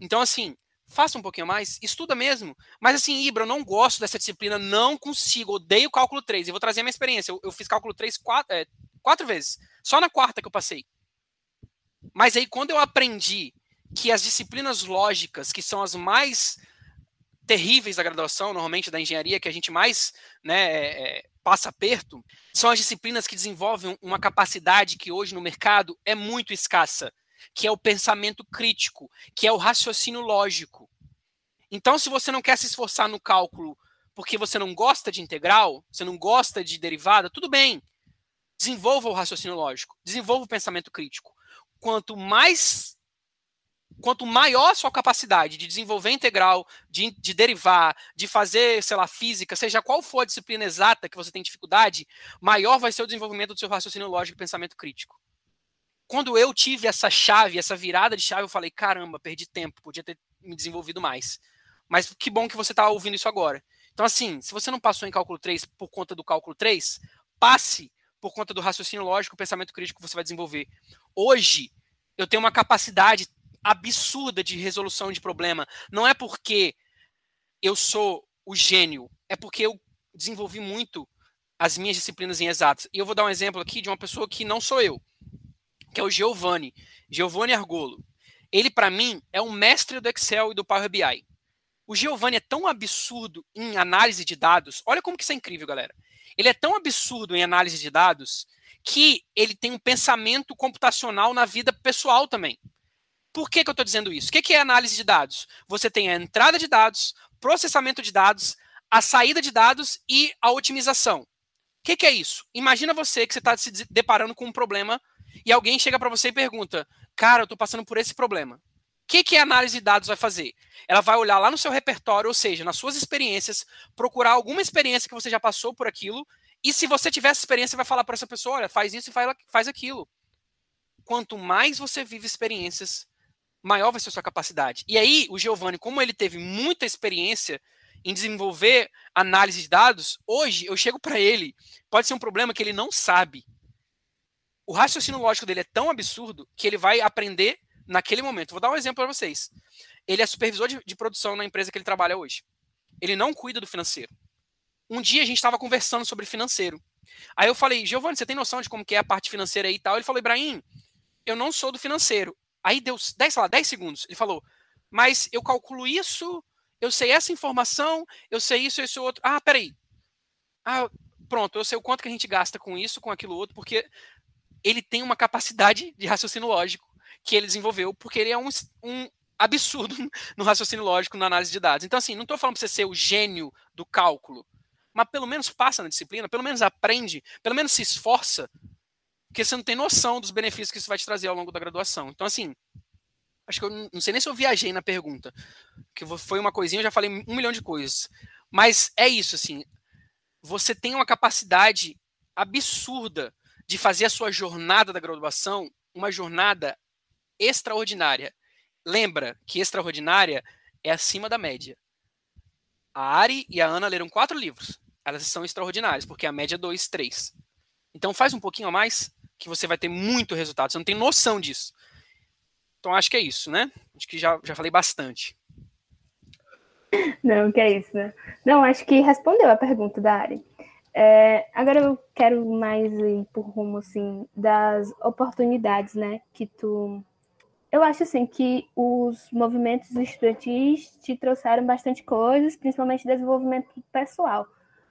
Então, assim, faça um pouquinho mais, estuda mesmo. Mas assim, Ibra, eu não gosto dessa disciplina, não consigo, odeio cálculo 3. Eu vou trazer a minha experiência. Eu, eu fiz cálculo 3 quatro, é, quatro vezes. Só na quarta que eu passei. Mas aí, quando eu aprendi que as disciplinas lógicas, que são as mais terríveis da graduação, normalmente da engenharia, que a gente mais né, é, é passa aperto, são as disciplinas que desenvolvem uma capacidade que hoje no mercado é muito escassa que é o pensamento crítico, que é o raciocínio lógico. Então, se você não quer se esforçar no cálculo porque você não gosta de integral, você não gosta de derivada, tudo bem. Desenvolva o raciocínio lógico, desenvolva o pensamento crítico. Quanto mais quanto maior a sua capacidade de desenvolver integral, de, de, derivar, de fazer, sei lá, física, seja qual for a disciplina exata que você tem dificuldade, maior vai ser o desenvolvimento do seu raciocínio lógico e pensamento crítico quando eu tive essa chave, essa virada de chave, eu falei: caramba, perdi tempo, podia ter me desenvolvido mais. Mas que bom que você está ouvindo isso agora. Então, assim, se você não passou em cálculo 3 por conta do cálculo 3, passe por conta do raciocínio lógico, pensamento crítico que você vai desenvolver. Hoje, eu tenho uma capacidade absurda de resolução de problema. Não é porque eu sou o gênio, é porque eu desenvolvi muito as minhas disciplinas em exatas. E eu vou dar um exemplo aqui de uma pessoa que não sou eu que é o Giovanni, Giovanni Argolo. Ele, para mim, é um mestre do Excel e do Power BI. O Giovanni é tão absurdo em análise de dados. Olha como que isso é incrível, galera. Ele é tão absurdo em análise de dados que ele tem um pensamento computacional na vida pessoal também. Por que, que eu estou dizendo isso? O que, que é análise de dados? Você tem a entrada de dados, processamento de dados, a saída de dados e a otimização. O que, que é isso? Imagina você que você está se deparando com um problema e alguém chega para você e pergunta: Cara, eu estou passando por esse problema. O que, que a análise de dados vai fazer? Ela vai olhar lá no seu repertório, ou seja, nas suas experiências, procurar alguma experiência que você já passou por aquilo, e se você tiver essa experiência, vai falar para essa pessoa: olha, faz isso e faz aquilo. Quanto mais você vive experiências, maior vai ser a sua capacidade. E aí, o Giovanni, como ele teve muita experiência em desenvolver análise de dados, hoje eu chego para ele, pode ser um problema que ele não sabe. O raciocínio lógico dele é tão absurdo que ele vai aprender naquele momento. Vou dar um exemplo para vocês. Ele é supervisor de, de, produção na empresa que ele trabalha hoje. Ele não cuida do financeiro. Um dia a gente estava conversando sobre financeiro. Aí eu falei, Giovanni, você tem noção de como que é a parte financeira aí e tal? Ele falou, Ibrahim, eu não sou do financeiro. Aí deu 10, sei lá, 10 segundos. Ele falou, mas eu calculo isso eu sei essa informação, eu sei isso, esse outro. Ah, peraí. Ah, pronto, eu sei o quanto que a gente gasta com isso, com aquilo outro, porque ele tem uma capacidade de raciocínio lógico que ele desenvolveu, porque ele é um, um absurdo no raciocínio lógico, na análise de dados. Então, assim, não estou falando para você ser o gênio do cálculo, mas pelo menos passa na disciplina, pelo menos aprende, pelo menos se esforça, porque você não tem noção dos benefícios que isso vai te trazer ao longo da graduação. Então, assim, Acho que eu não sei nem se eu viajei na pergunta. Que foi uma coisinha, eu já falei um milhão de coisas. Mas é isso, assim. Você tem uma capacidade absurda de fazer a sua jornada da graduação uma jornada extraordinária. Lembra que extraordinária é acima da média. A Ari e a Ana leram quatro livros. Elas são extraordinárias, porque a média é dois, três. Então faz um pouquinho a mais, que você vai ter muito resultado. Você não tem noção disso. Então acho que é isso, né? Acho que já, já falei bastante. Não, que é isso, né? Não, acho que respondeu a pergunta da Ari. É, agora eu quero mais ir por rumo, assim, das oportunidades, né? Que tu... Eu acho, assim, que os movimentos estudantis te trouxeram bastante coisas, principalmente desenvolvimento pessoal.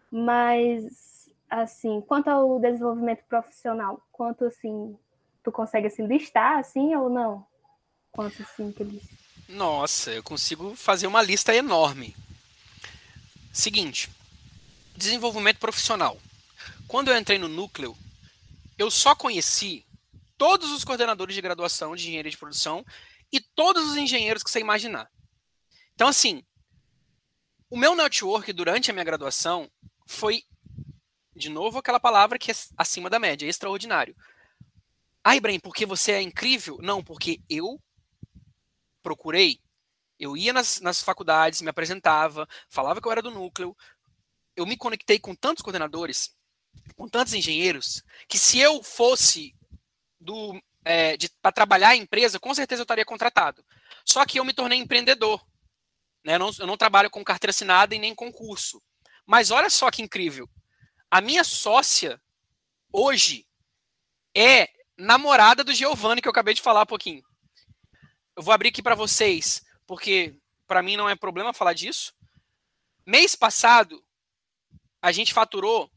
Mas, assim, quanto ao desenvolvimento profissional, quanto, assim, tu consegue, assim, listar, assim, ou não? Quanto assim que eles. Nossa, eu consigo fazer uma lista enorme. Seguinte, desenvolvimento profissional. Quando eu entrei no núcleo, eu só conheci todos os coordenadores de graduação de engenharia de produção e todos os engenheiros que você imaginar. Então, assim, o meu network durante a minha graduação foi, de novo, aquela palavra que é acima da média, extraordinário. Ah, Ibrahim, porque você é incrível? Não, porque eu procurei, eu ia nas, nas faculdades, me apresentava, falava que eu era do núcleo, eu me conectei com tantos coordenadores, com tantos engenheiros, que se eu fosse do é, para trabalhar em empresa, com certeza eu estaria contratado. Só que eu me tornei empreendedor. Né? Eu, não, eu não trabalho com carteira assinada e nem concurso. Mas olha só que incrível. A minha sócia, hoje, é namorada do Giovanni, que eu acabei de falar um pouquinho. Eu vou abrir aqui para vocês, porque para mim não é problema falar disso. Mês passado, a gente faturou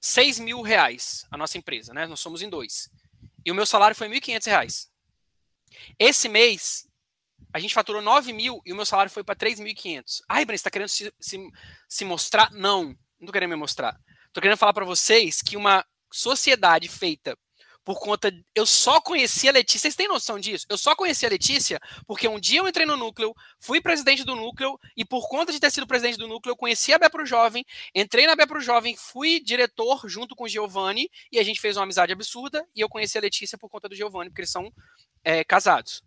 6 mil reais, a nossa empresa, né? Nós somos em dois. E o meu salário foi 1.500 reais. Esse mês, a gente faturou 9 mil e o meu salário foi para 3.500. Ai, Breno, você está querendo se, se, se mostrar? Não, não estou querendo me mostrar. Estou querendo falar para vocês que uma sociedade feita por conta. Eu só conheci a Letícia. Vocês têm noção disso? Eu só conheci a Letícia porque um dia eu entrei no núcleo, fui presidente do núcleo, e por conta de ter sido presidente do núcleo, eu conheci a Bepro Jovem, entrei na Bepro Jovem, fui diretor junto com o Giovanni, e a gente fez uma amizade absurda, e eu conheci a Letícia por conta do Giovanni, porque eles são é, casados.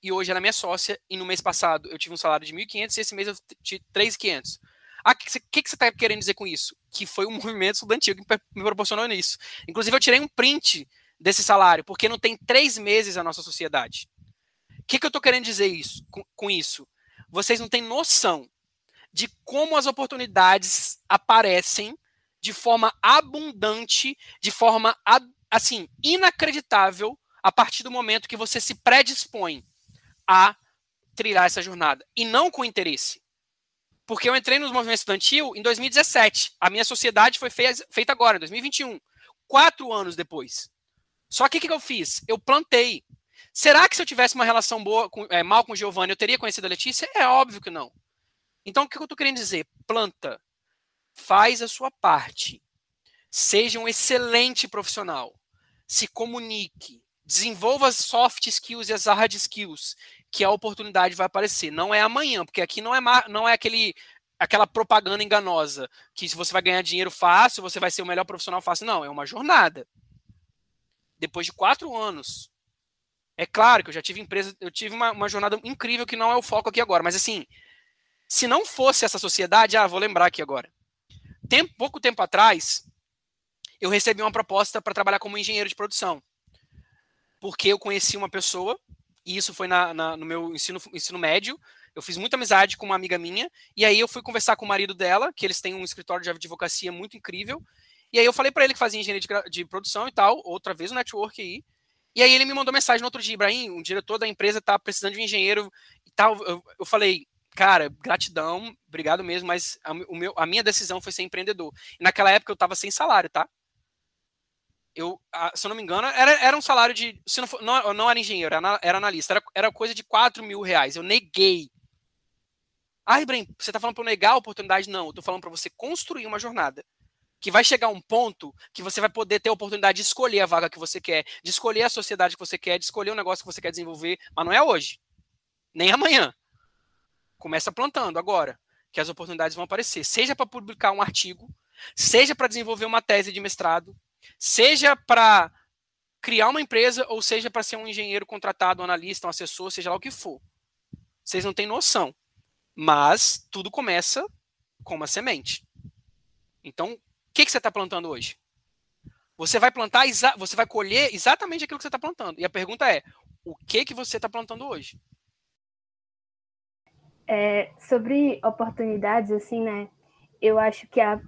E hoje ela é minha sócia, e no mês passado eu tive um salário de 1.500 e esse mês eu tive 3.500. Ah, o que, que, que, você está querendo dizer com isso? Que foi um movimento estudantil que me proporcionou isso. Inclusive, eu tirei um print desse salário, porque não tem três meses a nossa sociedade. O que, que eu estou querendo dizer isso, com, com isso? Vocês não têm noção de como as oportunidades aparecem de forma abundante, de forma assim inacreditável, a partir do momento que você se predispõe a trilhar essa jornada e não com interesse. Porque eu entrei nos movimentos estudantil em 2017. A minha sociedade foi feita agora, em 2021. quatro anos depois. Só que o que, que eu fiz? Eu plantei. Será que se eu tivesse uma relação boa, com, é, mal com o Giovanni, eu teria conhecido a Letícia? É óbvio que não. Então, o que eu estou querendo dizer? Planta. Faz a sua parte. Seja um excelente profissional. Se comunique. Desenvolva as soft skills e as hard skills, que a oportunidade vai aparecer. Não é amanhã, porque aqui não é, não é aquele aquela propaganda enganosa que se você vai ganhar dinheiro fácil, você vai ser o melhor profissional fácil. Não, é uma jornada. Depois de quatro anos. É claro que eu já tive empresa, eu tive uma, uma jornada incrível que não é o foco aqui agora, mas assim, se não fosse essa sociedade, ah, vou lembrar aqui agora. Tempo, pouco tempo atrás, eu recebi uma proposta para trabalhar como engenheiro de produção. Porque eu conheci uma pessoa, e isso foi na, na, no meu ensino, ensino médio, eu fiz muita amizade com uma amiga minha, e aí eu fui conversar com o marido dela, que eles têm um escritório de advocacia muito incrível, e aí eu falei para ele que fazia engenharia de, de, produção e tal, outra vez o network aí, e aí ele me mandou mensagem no outro dia, Ibrahim, um diretor da empresa tá precisando de um engenheiro e tal, eu, eu falei, cara, gratidão, obrigado mesmo, mas a, o meu, a minha decisão foi ser empreendedor. E naquela época eu estava sem salário, tá? Eu, se eu não me engano, era, era um salário de. Se não, for, não, não era engenheiro, era, era analista, era, era coisa de 4 mil reais. Eu neguei ah, Ibrahim, você está falando para eu negar a oportunidade? Não, eu estou falando para você construir uma jornada. Que vai chegar um ponto que você vai poder ter a oportunidade de escolher a vaga que você quer, de escolher a sociedade que você quer, de escolher o negócio que você quer desenvolver, mas não é hoje, nem amanhã. Começa plantando agora, que as oportunidades vão aparecer. Seja para publicar um artigo, seja para desenvolver uma tese de mestrado, seja para criar uma empresa, ou seja para ser um engenheiro contratado, um analista, um assessor, seja lá o que for. Vocês não têm noção. Mas tudo começa com uma semente. Então, o que, que você está plantando hoje? Você vai plantar, você vai colher exatamente aquilo que você está plantando. E a pergunta é: o que que você está plantando hoje? É, sobre oportunidades, assim, né? Eu acho que a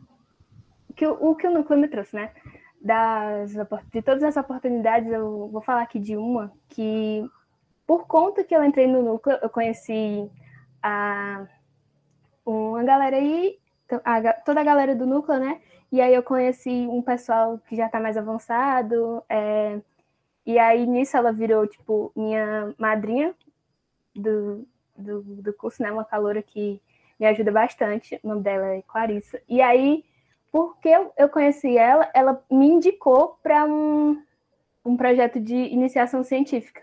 que o, o que o núcleo me trouxe, né? Das, de todas as oportunidades, eu vou falar aqui de uma que, por conta que eu entrei no núcleo, eu conheci a uma galera aí, a, toda a galera do núcleo, né? E aí eu conheci um pessoal que já está mais avançado. É, e aí nisso ela virou, tipo, minha madrinha do, do, do curso, né? Uma caloura que me ajuda bastante. O nome dela é Clarissa. E aí, porque eu, conheci ela, ela me indicou para um, um projeto de iniciação científica.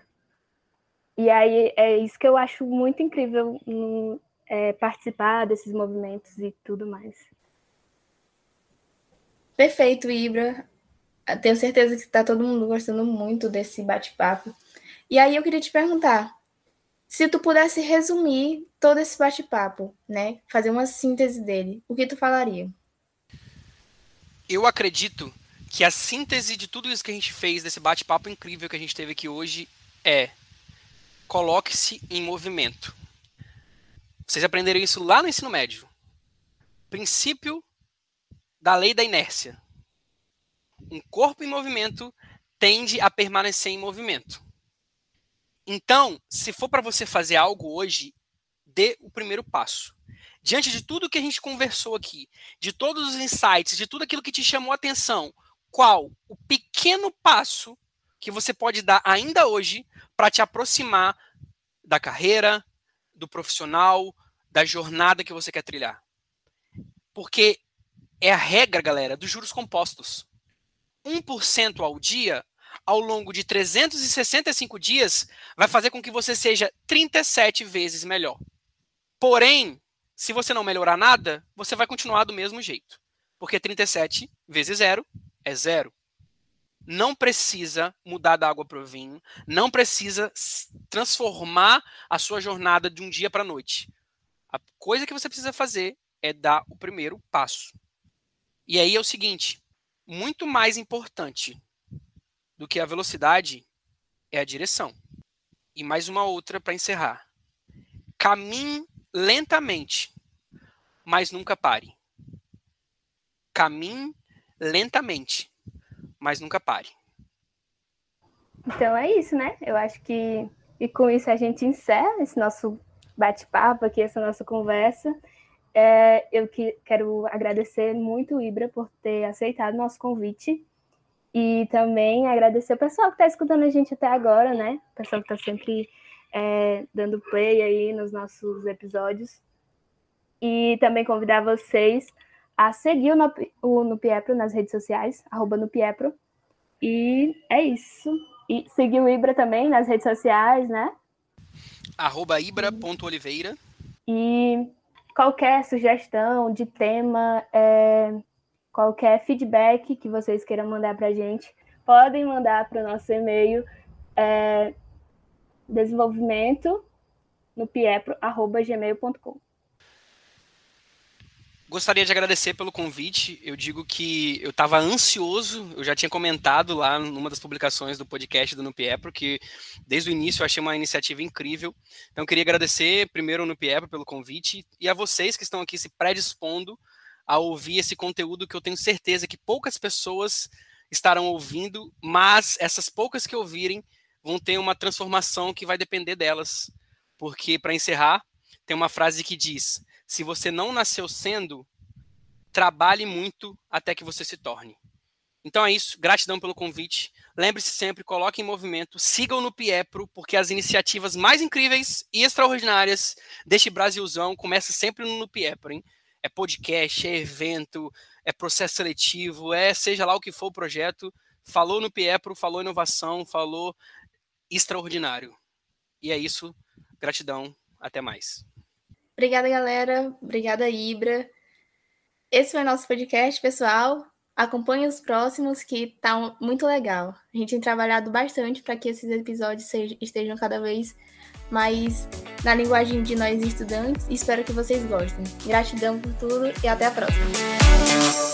E aí é isso que eu acho muito incrível no, é, participar desses movimentos e tudo mais. Perfeito, Ibra. Tenho certeza que está todo mundo gostando muito desse bate-papo. E aí eu queria te perguntar, se tu pudesse resumir todo esse bate-papo, né, fazer uma síntese dele, o que tu falaria? Eu acredito que a síntese de tudo isso que a gente fez, desse bate-papo incrível que a gente teve aqui hoje, é coloque-se em movimento. Vocês aprenderam isso lá no ensino médio. Princípio da lei da inércia. Um corpo em movimento tende a permanecer em movimento. Então, se for para você fazer algo hoje, dê o primeiro passo. Diante de tudo que a gente conversou aqui, de todos os insights, de tudo aquilo que te chamou a atenção, qual o pequeno passo que você pode dar ainda hoje para te aproximar da carreira, do profissional, da jornada que você quer trilhar. Porque é a regra, galera, dos juros compostos. 1% ao dia, ao longo de 365 dias, vai fazer com que você seja 37 vezes melhor. Porém, se você não melhorar nada, você vai continuar do mesmo jeito. Porque 37 vezes zero é zero não precisa mudar da água para o vinho, não precisa transformar a sua jornada de um dia para a noite. A coisa que você precisa fazer é dar o primeiro passo. E aí é o seguinte: muito mais importante do que a velocidade é a direção. E mais uma outra para encerrar. Caminhe lentamente, mas nunca pare. Caminhe lentamente, mas nunca pare. Então é isso, né? Eu acho que e com isso a gente encerra esse nosso bate-papo aqui, essa nossa conversa. É, eu que, quero agradecer muito Ibra por ter aceitado nosso convite. E também agradecer o pessoal que está escutando a gente até agora, né? O pessoal que está sempre é, dando play aí nos nossos episódios. E também convidar vocês a seguir o, Nupiepro nas redes sociais, arroba Nupiepro. E é isso. E seguir o Ibra também nas redes sociais, né? Arroba ibra.oliveira. E qualquer sugestão de tema, é, qualquer feedback que vocês queiram mandar para a gente, podem mandar para o nosso e-mail é, desenvolvimento no piepro.gmail.com. Gostaria de agradecer pelo convite. Eu digo que eu estava ansioso, eu já tinha comentado lá numa das publicações do podcast do Nupiepro que desde o início eu achei uma iniciativa incrível. Então, queria agradecer primeiro ao Nupiepro pelo convite e a vocês que estão aqui se predispondo a ouvir esse conteúdo que eu tenho certeza que poucas pessoas estarão ouvindo, mas essas poucas que ouvirem vão ter uma transformação que vai depender delas. Porque, para encerrar, tem uma frase que diz se você não nasceu sendo, trabalhe muito até que você se torne. Então é isso, gratidão pelo convite. Lembre-se sempre, coloque em movimento, sigam no Piepro, porque as iniciativas mais incríveis e extraordinárias deste Brasilzão começam sempre no Piepro, hein? É podcast, é evento, é processo seletivo, é seja lá o que for o projeto. Falou no Piepro, falou inovação, falou extraordinário. E é isso, gratidão, até mais. Obrigada, galera. Obrigada, Ibra. Esse foi o nosso podcast, pessoal. Acompanhe os próximos, que tá muito legal. A gente tem trabalhado bastante para que esses episódios estejam cada vez mais na linguagem de nós estudantes. Espero que vocês gostem. Gratidão por tudo e até a próxima.